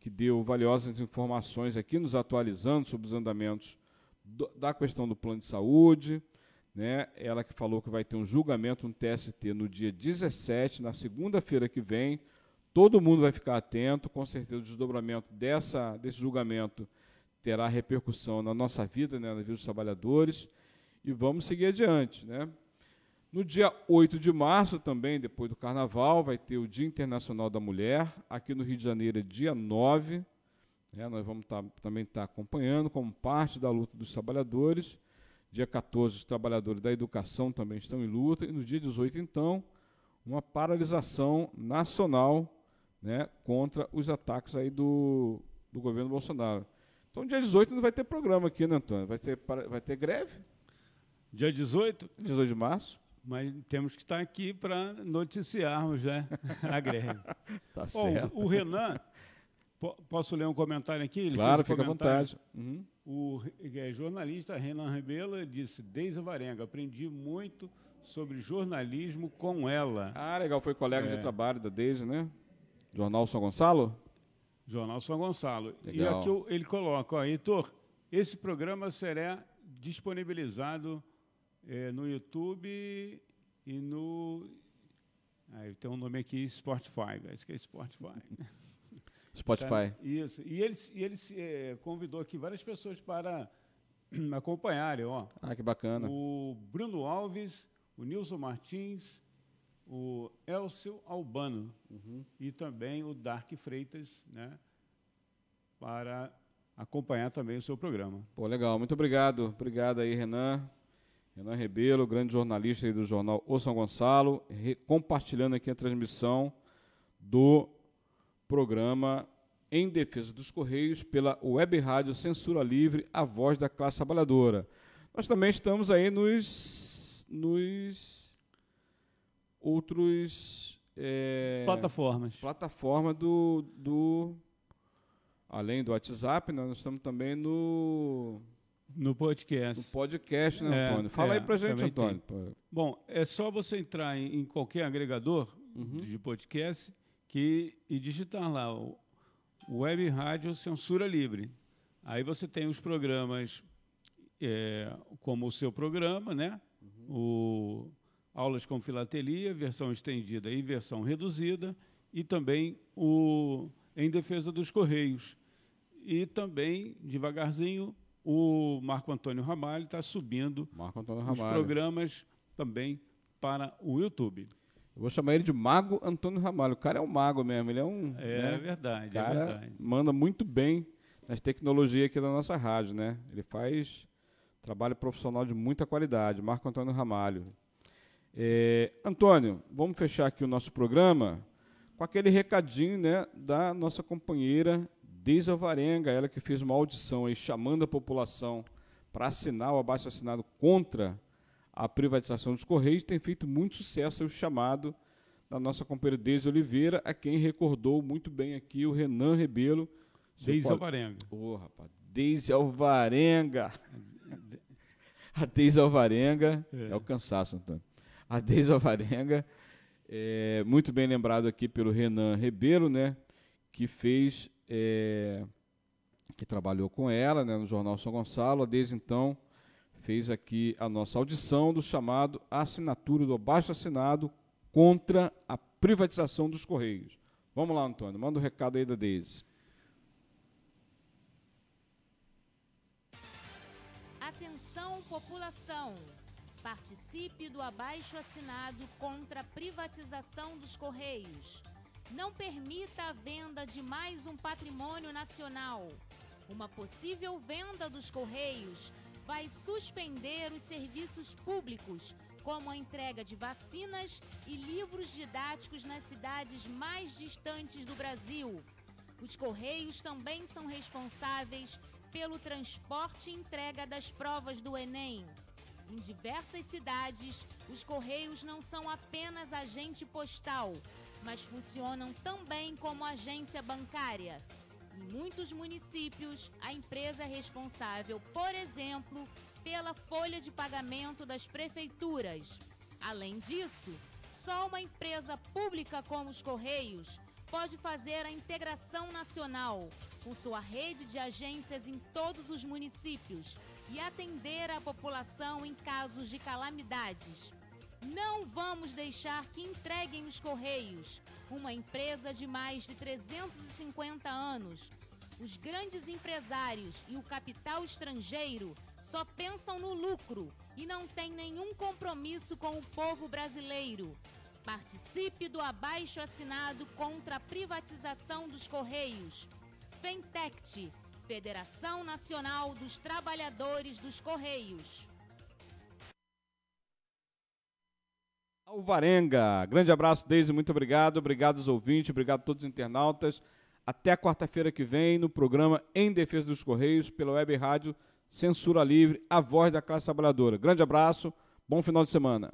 que deu valiosas informações aqui, nos atualizando sobre os andamentos da questão do plano de saúde. Né? Ela que falou que vai ter um julgamento no TST no dia 17, na segunda-feira que vem. Todo mundo vai ficar atento, com certeza o desdobramento dessa, desse julgamento terá repercussão na nossa vida, né, na vida dos trabalhadores e vamos seguir adiante. Né? No dia 8 de março, também, depois do Carnaval, vai ter o Dia Internacional da Mulher. Aqui no Rio de Janeiro é dia 9. Né? Nós vamos tá- também estar acompanhando como parte da luta dos trabalhadores. Dia 14, os trabalhadores da educação também estão em luta. E no dia 18, então, uma paralisação nacional né, contra os ataques aí do, do governo Bolsonaro. Então, dia 18 não vai ter programa aqui, né, Antônio? Vai ter, vai ter greve? Dia 18, 18 de março? mas temos que estar aqui para noticiarmos né, a greve. [LAUGHS] Tá Bom, o Renan, posso ler um comentário aqui? Ele claro, um fica à vontade. Uhum. O é, jornalista Renan Rebelo disse: Deise Varenga, aprendi muito sobre jornalismo com ela. Ah, legal, foi colega É. de trabalho da Deise, né? Jornal São Gonçalo? Jornal São Gonçalo. Legal. E aqui ele coloca, ó, Heitor, esse programa será disponibilizado eh, no YouTube e no. Ah, tem um nome aqui, Spotify. Esse que é Spotify. [LAUGHS] Spotify. Tá? Isso. E ele, e ele se, eh, convidou aqui várias pessoas para [CLEARS THROAT] acompanharem. Ó. Ah, que bacana. O Bruno Alves, o Nilson Martins, o Elcio Albano Uhum. e também o Dark Freitas, né, para acompanhar também o seu programa. Pô, legal, muito obrigado. Obrigado aí, Renan. Renan Rebelo, grande jornalista aí do jornal O São Gonçalo, compartilhando aqui a transmissão do programa Em Defesa dos Correios pela Web Rádio Censura Livre, a voz da classe trabalhadora. Nós também estamos aí nos, nos outros é, Plataformas. plataforma do, do além do WhatsApp, né, nós estamos também no, No podcast. no podcast, né, É, Antônio? Fala é, aí pra gente, Antônio. Pô, Bom, é só você entrar em, em qualquer agregador Uhum. de podcast que, e digitar lá o Web Rádio Censura Livre. Aí você tem os programas é, como o seu programa, né? Uhum. O Aulas com Filatelia, versão estendida e versão reduzida, e também o Em Defesa dos Correios. E também, devagarzinho, o Marco Antônio Ramalho está subindo Marco Antônio os programas também para o YouTube. Eu vou chamar ele de Mago Antônio Ramalho. O cara é um mago mesmo, ele é um. É né? verdade, cara é verdade. manda muito bem nas tecnologias aqui da nossa rádio, né? Ele faz trabalho profissional de muita qualidade. Marco Antônio Ramalho. É, Antônio, vamos fechar aqui o nosso programa com aquele recadinho né, da nossa companheira Deise Alvarenga, ela que fez uma audição aí chamando a população para assinar o abaixo assinado contra a privatização dos Correios, tem feito muito sucesso o chamado da nossa companheira Deise Oliveira, a quem recordou muito bem aqui o Renan Rebelo. Deise Alvarenga. Ô, oh, rapaz, Deise Alvarenga. A Deise Alvarenga, é. é o cansaço, Antônio. A Deise Alvarenga, é, muito bem lembrado aqui pelo Renan Rebelo, né, que fez, é, que trabalhou com ela né, no Jornal São Gonçalo, desde então fez aqui a nossa audição do chamado assinatura do abaixo assinado contra a privatização dos Correios. Vamos lá, Antônio, manda o um recado aí da Deise. Atenção, população! Participe do abaixo assinado contra a privatização dos Correios. Não permita a venda de mais um patrimônio nacional. Uma possível venda dos Correios vai suspender os serviços públicos, como a entrega de vacinas e livros didáticos nas cidades mais distantes do Brasil. Os Correios também são responsáveis pelo transporte e entrega das provas do Enem. Em diversas cidades, os Correios não são apenas agente postal, mas funcionam também como agência bancária. Em muitos municípios, a empresa é responsável, por exemplo, pela folha de pagamento das prefeituras. Além disso, só uma empresa pública como os Correios pode fazer a integração nacional com sua rede de agências em todos os municípios e atender a população em casos de calamidades. Não vamos deixar que entreguem os Correios, uma empresa de mais de 350 anos. Os grandes empresários e o capital estrangeiro só pensam no lucro e não têm nenhum compromisso com o povo brasileiro. Participe do abaixo assinado contra a privatização dos Correios. Fentect, Federação Nacional dos Trabalhadores dos Correios. Alvarenga. Grande abraço, Deise, muito obrigado. Obrigado aos ouvintes, obrigado a todos os internautas. Até quarta-feira que vem no programa Em Defesa dos Correios, pela web rádio Censura Livre, a voz da classe trabalhadora. Grande abraço, bom final de semana.